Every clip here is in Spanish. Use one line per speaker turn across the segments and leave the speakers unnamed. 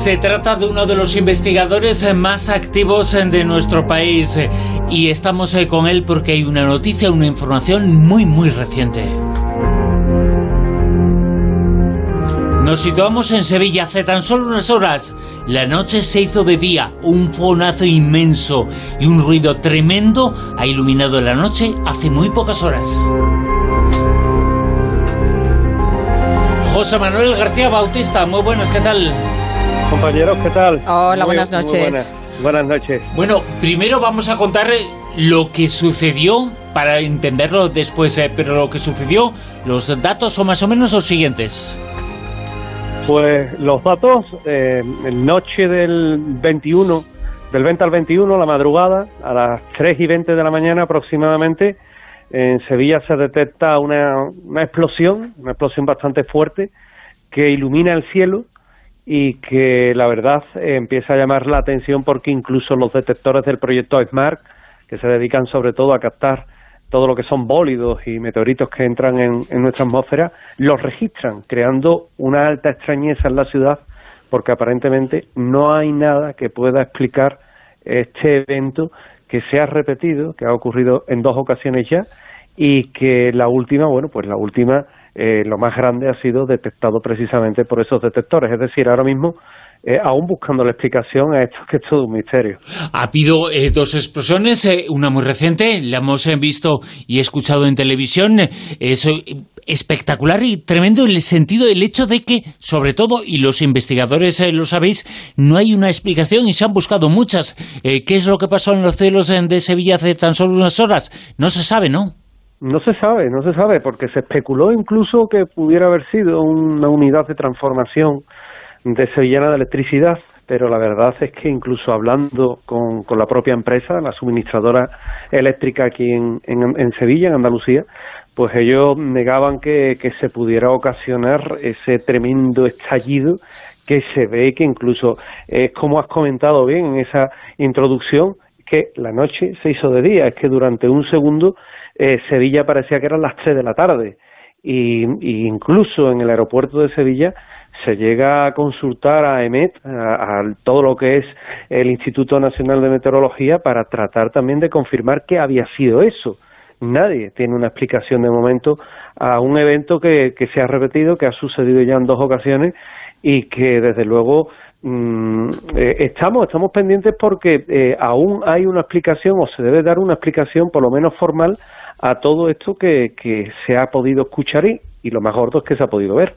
Se trata de uno de los investigadores más activos de nuestro país y estamos con él porque hay una noticia, una información muy muy reciente. Nos situamos en Sevilla hace tan solo unas horas. La noche se hizo de día, un fonazo inmenso y un ruido tremendo ha iluminado la noche hace muy pocas horas. José Manuel García Bautista, muy buenas, ¿qué tal?
Compañeros, ¿qué tal?
Hola, buenas noches.
buenas. noches.
Bueno, primero vamos a contar lo que sucedió para entenderlo después, eh, pero lo que sucedió, los datos son más o menos los siguientes.
Pues los datos, eh, noche del 21, del 20 al 21, la madrugada, a las 3 y 20 de la mañana aproximadamente, en Sevilla se detecta una, una explosión, una explosión bastante fuerte, que ilumina el cielo y que la verdad empieza a llamar la atención porque incluso los detectores del proyecto SMART, que se dedican sobre todo a captar todo lo que son bólidos y meteoritos que entran en, en nuestra atmósfera, los registran, creando una alta extrañeza en la ciudad porque aparentemente no hay nada que pueda explicar este evento que se ha repetido, que ha ocurrido en dos ocasiones ya y que la última, bueno, pues la última eh, lo más grande ha sido detectado precisamente por esos detectores. Es decir, ahora mismo eh, aún buscando la explicación a esto que es todo un misterio.
Ha habido eh, dos explosiones, una muy reciente, la hemos visto y escuchado en televisión. Es espectacular y tremendo en el sentido del hecho de que, sobre todo, y los investigadores lo sabéis, no hay una explicación y se han buscado muchas. ¿Qué es lo que pasó en los cielos de Sevilla hace tan solo unas horas? No se sabe, ¿no?
No se sabe, no se sabe, porque se especuló incluso que pudiera haber sido una unidad de transformación de Sevillana de Electricidad, pero la verdad es que incluso hablando con, con la propia empresa, la suministradora eléctrica aquí en, en, Sevilla, en Andalucía, pues ellos negaban que, que se pudiera ocasionar ese tremendo estallido que se ve que incluso es como has comentado bien en esa introducción, que la noche se hizo de día, es que durante un segundo eh, Sevilla parecía que eran las 3 de la tarde. Y, incluso en el aeropuerto de Sevilla se llega a consultar a EMET, a, todo lo que es el Instituto Nacional de Meteorología, para tratar también de confirmar que había sido eso. Nadie tiene una explicación de momento a un evento que, que se ha repetido, que ha sucedido ya en dos ocasiones y que desde luego Mm, eh, estamos, estamos pendientes porque eh, aún hay una explicación o se debe dar una explicación por lo menos formal a todo esto que, que se ha podido escuchar y, y lo más gordo es que se ha podido ver.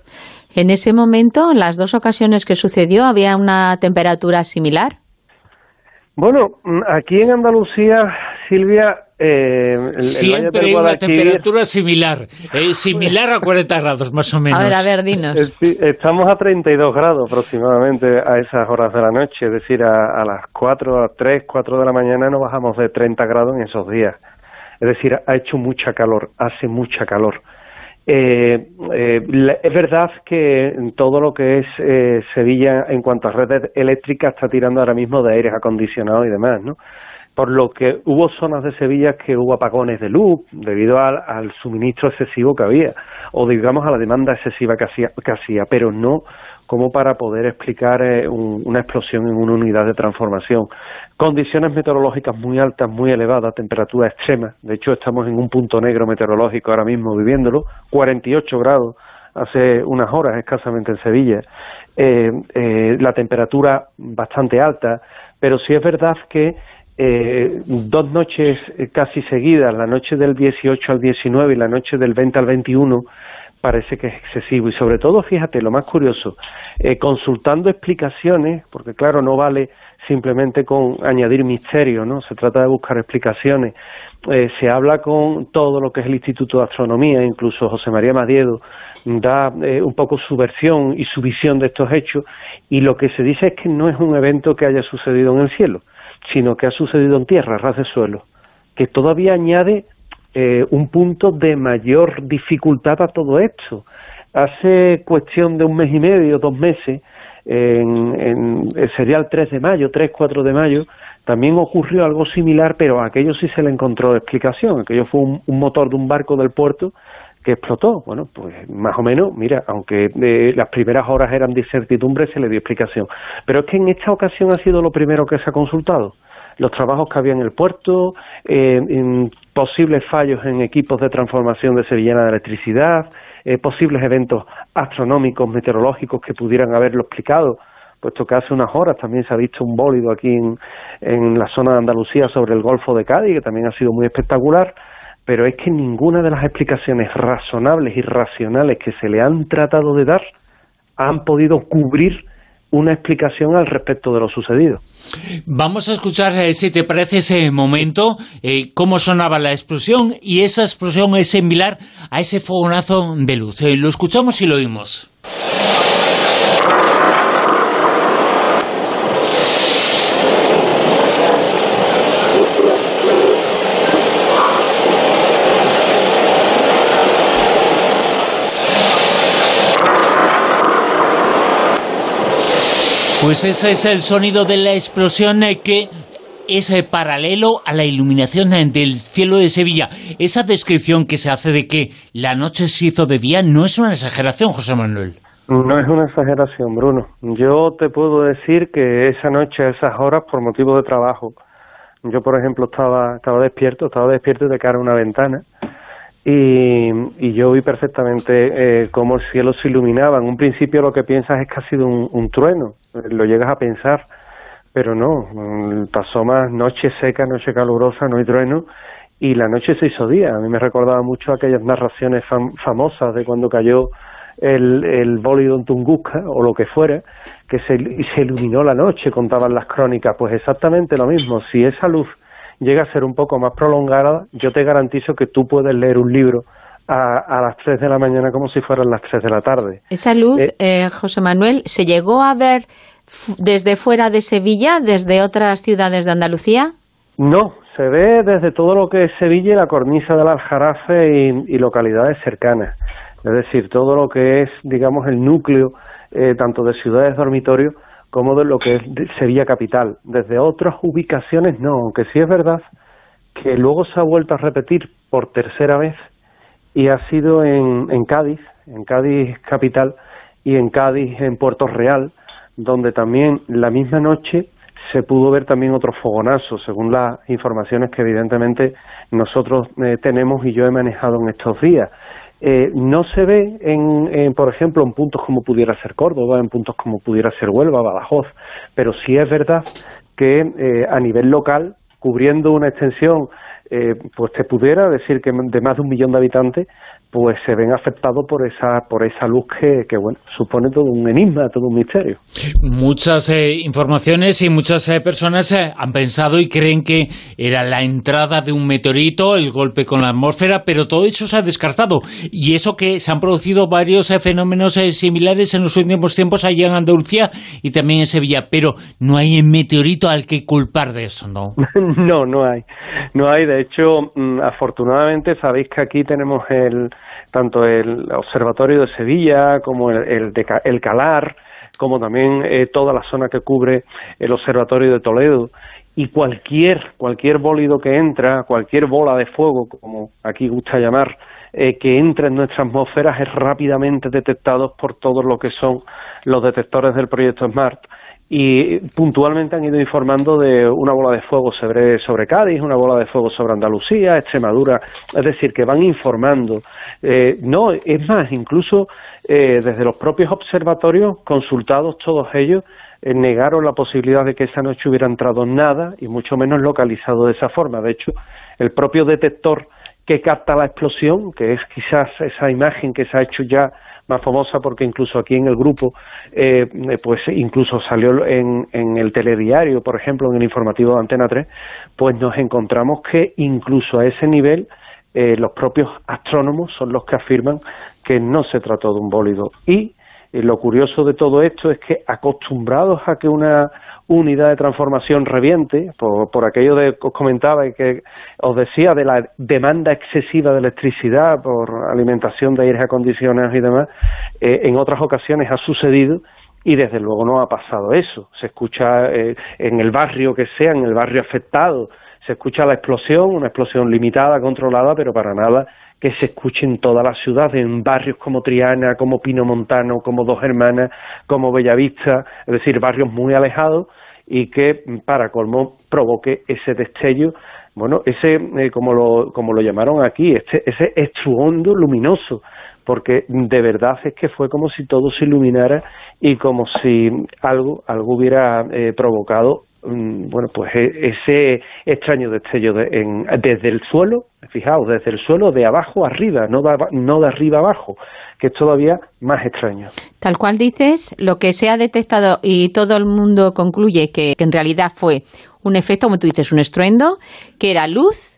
En ese momento, en las dos ocasiones que sucedió, ¿había una temperatura similar?
Bueno, mm, aquí en Andalucía, Silvia,
eh, siempre hay una temperatura similar, eh, similar a 40 grados más o menos.
A ver, a ver, dinos.
Eh, estamos a 32 grados aproximadamente a esas horas de la noche, es decir, a, las 4, a 3, 4 de la mañana no bajamos de 30 grados en esos días. Es decir, ha hecho mucha calor, hace mucha calor. Eh, eh, es verdad que todo lo que es eh, Sevilla en cuanto a redes eléctricas está tirando ahora mismo de aires acondicionados y demás, ¿no? Por lo que hubo zonas de Sevilla que hubo apagones de luz debido al, suministro excesivo que había, o digamos a la demanda excesiva que hacía, que hacía pero no como para poder explicar una explosión en una unidad de transformación. Condiciones meteorológicas muy altas, muy elevadas, temperatura extrema. De hecho, estamos en un punto negro meteorológico ahora mismo viviéndolo. 48 grados hace unas horas escasamente en Sevilla. Eh, eh, la temperatura bastante alta, pero sí es verdad que eh, dos noches casi seguidas, la noche del 18 al 19 y la noche del 20 al 21, parece que es excesivo. Y sobre todo, fíjate, lo más curioso, consultando explicaciones, porque claro, no vale simplemente con añadir misterio, ¿no? Se trata de buscar explicaciones. Eh, se habla con todo lo que es el Instituto de Astronomía, incluso José María Madiedo da eh, un poco su versión y su visión de estos hechos, y lo que se dice es que no es un evento que haya sucedido en el cielo, sino que ha sucedido en tierra, ras de suelo, que todavía añade eh, un punto de mayor dificultad a todo esto. Hace cuestión de un mes y medio, dos meses, en, el serial 3 de mayo, 3, 4 de mayo, también ocurrió algo similar, pero a aquello sí se le encontró explicación. Aquello fue un, motor de un barco del puerto que explotó. Bueno, pues más o menos, mira, aunque eh, las primeras horas eran de incertidumbre, se le dio explicación. Pero es que en esta ocasión ha sido lo primero que se ha consultado. Los trabajos que había en el puerto, eh, posibles fallos en equipos de transformación de Sevillana de electricidad, eh, posibles eventos astronómicos, meteorológicos que pudieran haberlo explicado, puesto que hace unas horas también se ha visto un bólido aquí en, en la zona de Andalucía sobre el Golfo de Cádiz, que también ha sido muy espectacular pero es que ninguna de las explicaciones razonables y racionales que se le han tratado de dar han podido cubrir una explicación al respecto de lo sucedido.
Vamos a escuchar, eh, si te parece, ese momento, eh, cómo sonaba la explosión, y esa explosión es similar a ese fogonazo de luz. Eh, lo escuchamos y lo oímos. Pues ese es el sonido de la explosión eh, que es eh, paralelo a la iluminación eh, del cielo de Sevilla. Esa descripción que se hace de que la noche se hizo de día no es una exageración, José Manuel.
No es una exageración, Bruno. Yo te puedo decir que esa noche, a esas horas, por motivo de trabajo, yo, por ejemplo, estaba, estaba despierto, estaba despierto de cara a una ventana y, yo vi perfectamente eh, cómo el cielo se iluminaba. En un principio lo que piensas es que ha sido un, trueno, lo llegas a pensar, pero no, mm, pasó más noche seca, noche calurosa, no hay trueno, y la noche se hizo día. A mí me recordaba mucho aquellas narraciones famosas de cuando cayó el, el bólido en Tunguska o lo que fuera, que se, se iluminó la noche, contaban las crónicas. Pues exactamente lo mismo, si esa luz llega a ser un poco más prolongada, yo te garantizo que tú puedes leer un libro a, las 3 de la mañana como si fueran las 3 de la tarde.
Esa luz, eh, eh, José Manuel, ¿se llegó a ver desde fuera de Sevilla, desde otras ciudades de Andalucía?
No, se ve desde todo lo que es Sevilla y la cornisa del Aljarafe y, localidades cercanas. Es decir, todo lo que es, digamos, el núcleo, eh, tanto de ciudades dormitorios como de lo que Sevilla capital. Desde otras ubicaciones no, aunque sí es verdad que luego se ha vuelto a repetir por tercera vez y ha sido en, en Cádiz, en Cádiz capital y en Cádiz en Puerto Real, donde también la misma noche se pudo ver también otro fogonazo, según las informaciones que evidentemente nosotros eh, tenemos y yo he manejado en estos días. Eh, no se ve, en, por ejemplo, en puntos como pudiera ser Córdoba, en puntos como pudiera ser Huelva, Badajoz, pero sí es verdad que eh, a nivel local, cubriendo una extensión, eh, pues te pudiera decir que de más de un millón de habitantes, pues se ven afectados por esa por esa luz que, que bueno supone todo un enigma, todo un misterio.
Muchas eh, informaciones y muchas eh, personas eh, han pensado y creen que era la entrada de un meteorito, el golpe con la atmósfera, pero todo eso se ha descartado y eso que se han producido varios fenómenos similares en los últimos tiempos allá en Andalucía y también en Sevilla, pero no hay un meteorito al que culpar de eso, ¿no?
no, no hay, no hay. De hecho, mm, afortunadamente sabéis que aquí tenemos el tanto el Observatorio de Sevilla como el, el, Calar, como también eh, toda la zona que cubre el Observatorio de Toledo. Y cualquier cualquier bólido que entra, cualquier bola de fuego, como aquí gusta llamar, eh, que entra en nuestra atmósfera es rápidamente detectado por todos lo que son los detectores del proyecto SMART y puntualmente han ido informando de una bola de fuego sobre, sobre Cádiz, una bola de fuego sobre Andalucía, Extremadura, es decir, que van informando. Eh, no, es más, incluso eh, desde los propios observatorios, consultados todos ellos, eh, negaron la posibilidad de que esa noche hubiera entrado nada y mucho menos localizado de esa forma. De hecho, el propio detector que capta la explosión, que es quizás esa imagen que se ha hecho ya más famosa porque incluso aquí en el grupo, eh, pues incluso salió en, en el telediario, por ejemplo, en el informativo de Antena 3, pues nos encontramos que incluso a ese nivel eh, los propios astrónomos son los que afirman que no se trató de un bólido. Y eh, lo curioso de todo esto es que acostumbrados a que una unidad de transformación reviente, por, por aquello de que os comentaba y que os decía de la demanda excesiva de electricidad por alimentación de aires acondicionados y demás, eh, en otras ocasiones ha sucedido y desde luego no ha pasado eso. Se escucha eh, en el barrio que sea, en el barrio afectado, se escucha la explosión, una explosión limitada, controlada, pero para nada que se escuche en toda la ciudad, en barrios como Triana, como Pino Montano, como Dos Hermanas, como Bellavista, es decir, barrios muy alejados y que para colmo provoque ese destello, bueno, ese, eh, como, lo, como lo llamaron aquí, este, ese estruondo luminoso, porque de verdad es que fue como si todo se iluminara y como si algo, algo hubiera eh, provocado bueno, pues e, ese extraño destello desde el suelo, fijaos, desde el suelo de abajo arriba, no de, no de arriba abajo, que es todavía más extraño.
Tal cual dices, lo que se ha detectado y todo el mundo concluye que, que en realidad fue un efecto, como tú dices, un estruendo, que era luz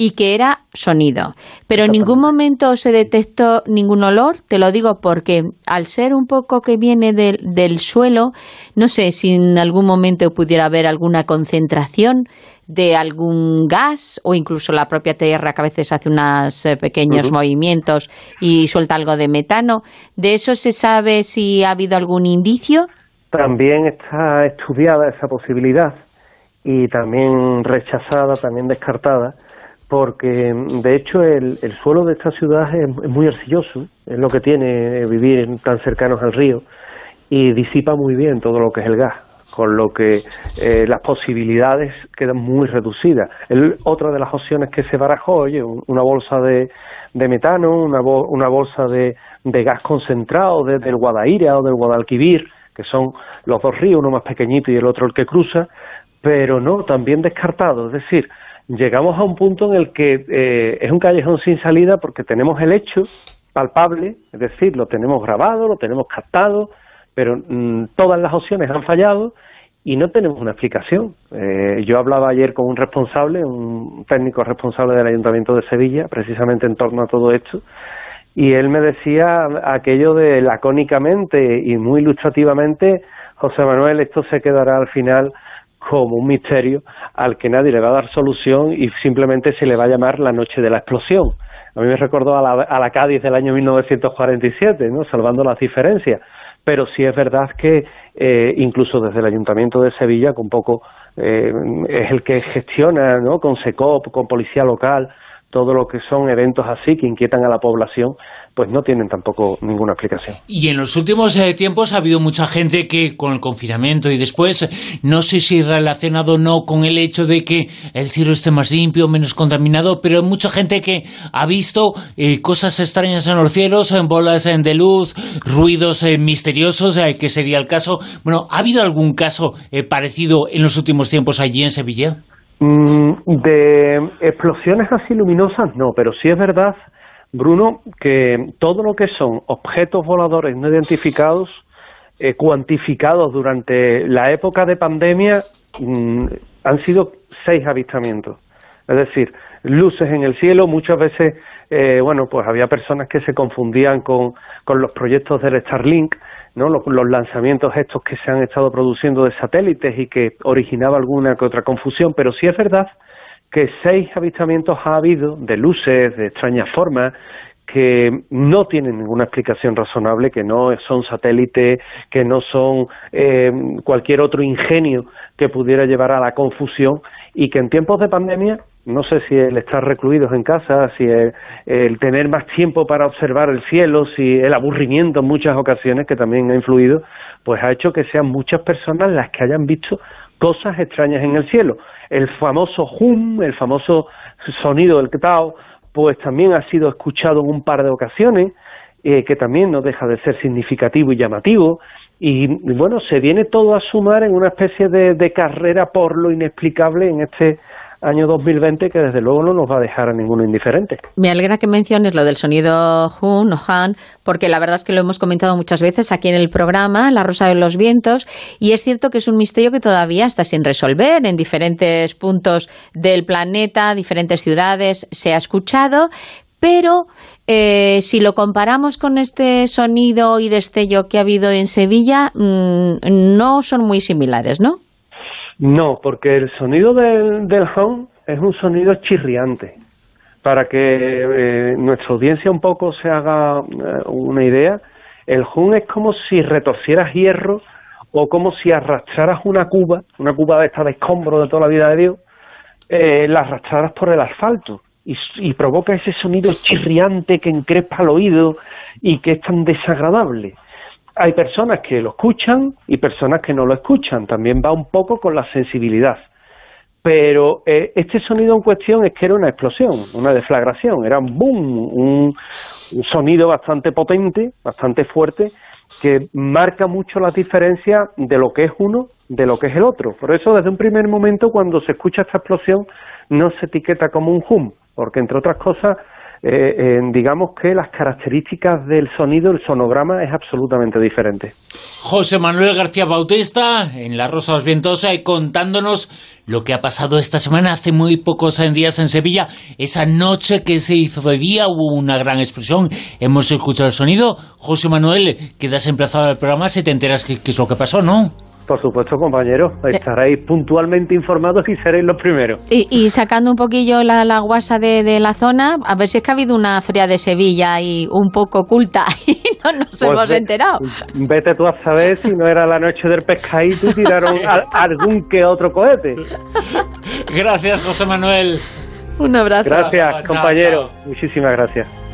y que era sonido. Pero en ningún momento se detectó ningún olor, te lo digo porque al ser un poco que viene del, del suelo, no sé si en algún momento pudiera haber alguna concentración de algún gas o incluso la propia tierra que a veces hace unos eh, pequeños movimientos y suelta algo de metano. ¿De eso se sabe si ha habido algún indicio?
También está estudiada esa posibilidad y también rechazada, también descartada porque de hecho el, suelo de esta ciudad es, muy arcilloso, es lo que tiene vivir tan cercanos al río y disipa muy bien todo lo que es el gas, con lo que eh, las posibilidades quedan muy reducidas. otra de las opciones que se barajó, oye, una bolsa de, metano, una, una bolsa de, gas concentrado desde el Guadaira o del Guadalquivir, que son los dos ríos, uno más pequeñito y el otro el que cruza, pero no, también descartado, es decir, llegamos a un punto en el que eh, es un callejón sin salida porque tenemos el hecho palpable, es decir, lo tenemos grabado, lo tenemos captado, pero mm, todas las opciones han fallado y no tenemos una explicación. Eh, yo hablaba ayer con un responsable, un técnico responsable del Ayuntamiento de Sevilla, precisamente en torno a todo esto, y él me decía aquello de lacónicamente y muy ilustrativamente, José Manuel, esto se quedará al final como un misterio al que nadie le va a dar solución y simplemente se le va a llamar la noche de la explosión. A mí me recordó a la, a la Cádiz del año 1947, ¿no? salvando las diferencias. Pero sí es verdad que eh, incluso desde el Ayuntamiento de Sevilla, un poco eh, es el que gestiona ¿no? con SECOP, con Policía Local, todo lo que son eventos así que inquietan a la población, pues no tienen tampoco ninguna explicación.
Y en los últimos eh, tiempos ha habido mucha gente que con el confinamiento y después, no sé si relacionado o no con el hecho de que el cielo esté más limpio, menos contaminado, pero mucha gente que ha visto eh, cosas extrañas en los cielos, en bolas de luz, ruidos eh, misteriosos, que sería el caso. Bueno, ¿ha habido algún caso parecido en los últimos tiempos allí en Sevilla?
Mm, de explosiones así luminosas no, pero sí es verdad, Bruno, que todo lo que son objetos voladores no identificados, eh, cuantificados durante la época de pandemia, mm, han sido seis avistamientos. Es decir, luces en el cielo, muchas veces, eh, bueno, pues había personas que se confundían con, con los proyectos del Starlink, ¿no? Los, lanzamientos estos que se han estado produciendo de satélites y que originaba alguna que otra confusión, pero sí es verdad que seis avistamientos ha habido de luces de extrañas formas que no tienen ninguna explicación razonable, que no son satélites, que no son eh, cualquier otro ingenio que pudiera llevar a la confusión y que en tiempos de pandemia no sé si el estar recluidos en casa, si el, tener más tiempo para observar el cielo, si el aburrimiento en muchas ocasiones, que también ha influido, pues ha hecho que sean muchas personas las que hayan visto cosas extrañas en el cielo. El famoso hum, el famoso sonido del Tao, pues también ha sido escuchado en un par de ocasiones, eh, que también no deja de ser significativo y llamativo. Y bueno, se viene todo a sumar en una especie de carrera por lo inexplicable en este año 2020 que desde luego no nos va a dejar a ninguno indiferente.
Me alegra que menciones lo del sonido Hun o Han, porque la verdad es que lo hemos comentado muchas veces aquí en el programa, La Rosa de los Vientos, y es cierto que es un misterio que todavía está sin resolver en diferentes puntos del planeta, diferentes ciudades, se ha escuchado, pero eh, si lo comparamos con este sonido y destello que ha habido en Sevilla, mm, no son muy similares, ¿no?
No, porque el sonido del, del hum es un sonido chirriante. Para que eh, nuestra audiencia un poco se haga eh, una idea, el hum es como si retorcieras hierro o como si arrastraras una cuba, una cuba de esta de escombro de toda la vida de Dios, eh, las arrastradas por el asfalto y, y provoca ese sonido chirriante que encrespa el oído y que es tan desagradable hay personas que lo escuchan y personas que no lo escuchan. También va un poco con la sensibilidad. Pero eh, este sonido en cuestión es que era una explosión, una deflagración, era un boom, un, sonido bastante potente, bastante fuerte, que marca mucho la diferencia de lo que es uno de lo que es el otro. Por eso, desde un primer momento, cuando se escucha esta explosión, no se etiqueta como un hum, porque entre otras cosas eh, digamos que las características del sonido, el sonograma es absolutamente diferente.
José Manuel García Bautista, en La Rosa de los Vientos, eh, contándonos lo que ha pasado esta semana, hace muy pocos días en Sevilla, esa noche que se hizo de día, hubo una gran explosión, hemos escuchado el sonido. José Manuel, quedas emplazado al programa si te enteras qué es lo que pasó, ¿no?
Por supuesto, compañeros. Estaréis puntualmente informados y seréis los primeros.
Y, sacando un poquillo la, la guasa de, la zona, a ver si es que ha habido una feria de Sevilla y un poco oculta y no nos pues hemos enterado.
Vete tú a saber si no era la noche del pescadito y tiraron algún que otro cohete.
Gracias, José Manuel.
Un abrazo.
Gracias, compañero. Muchísimas gracias.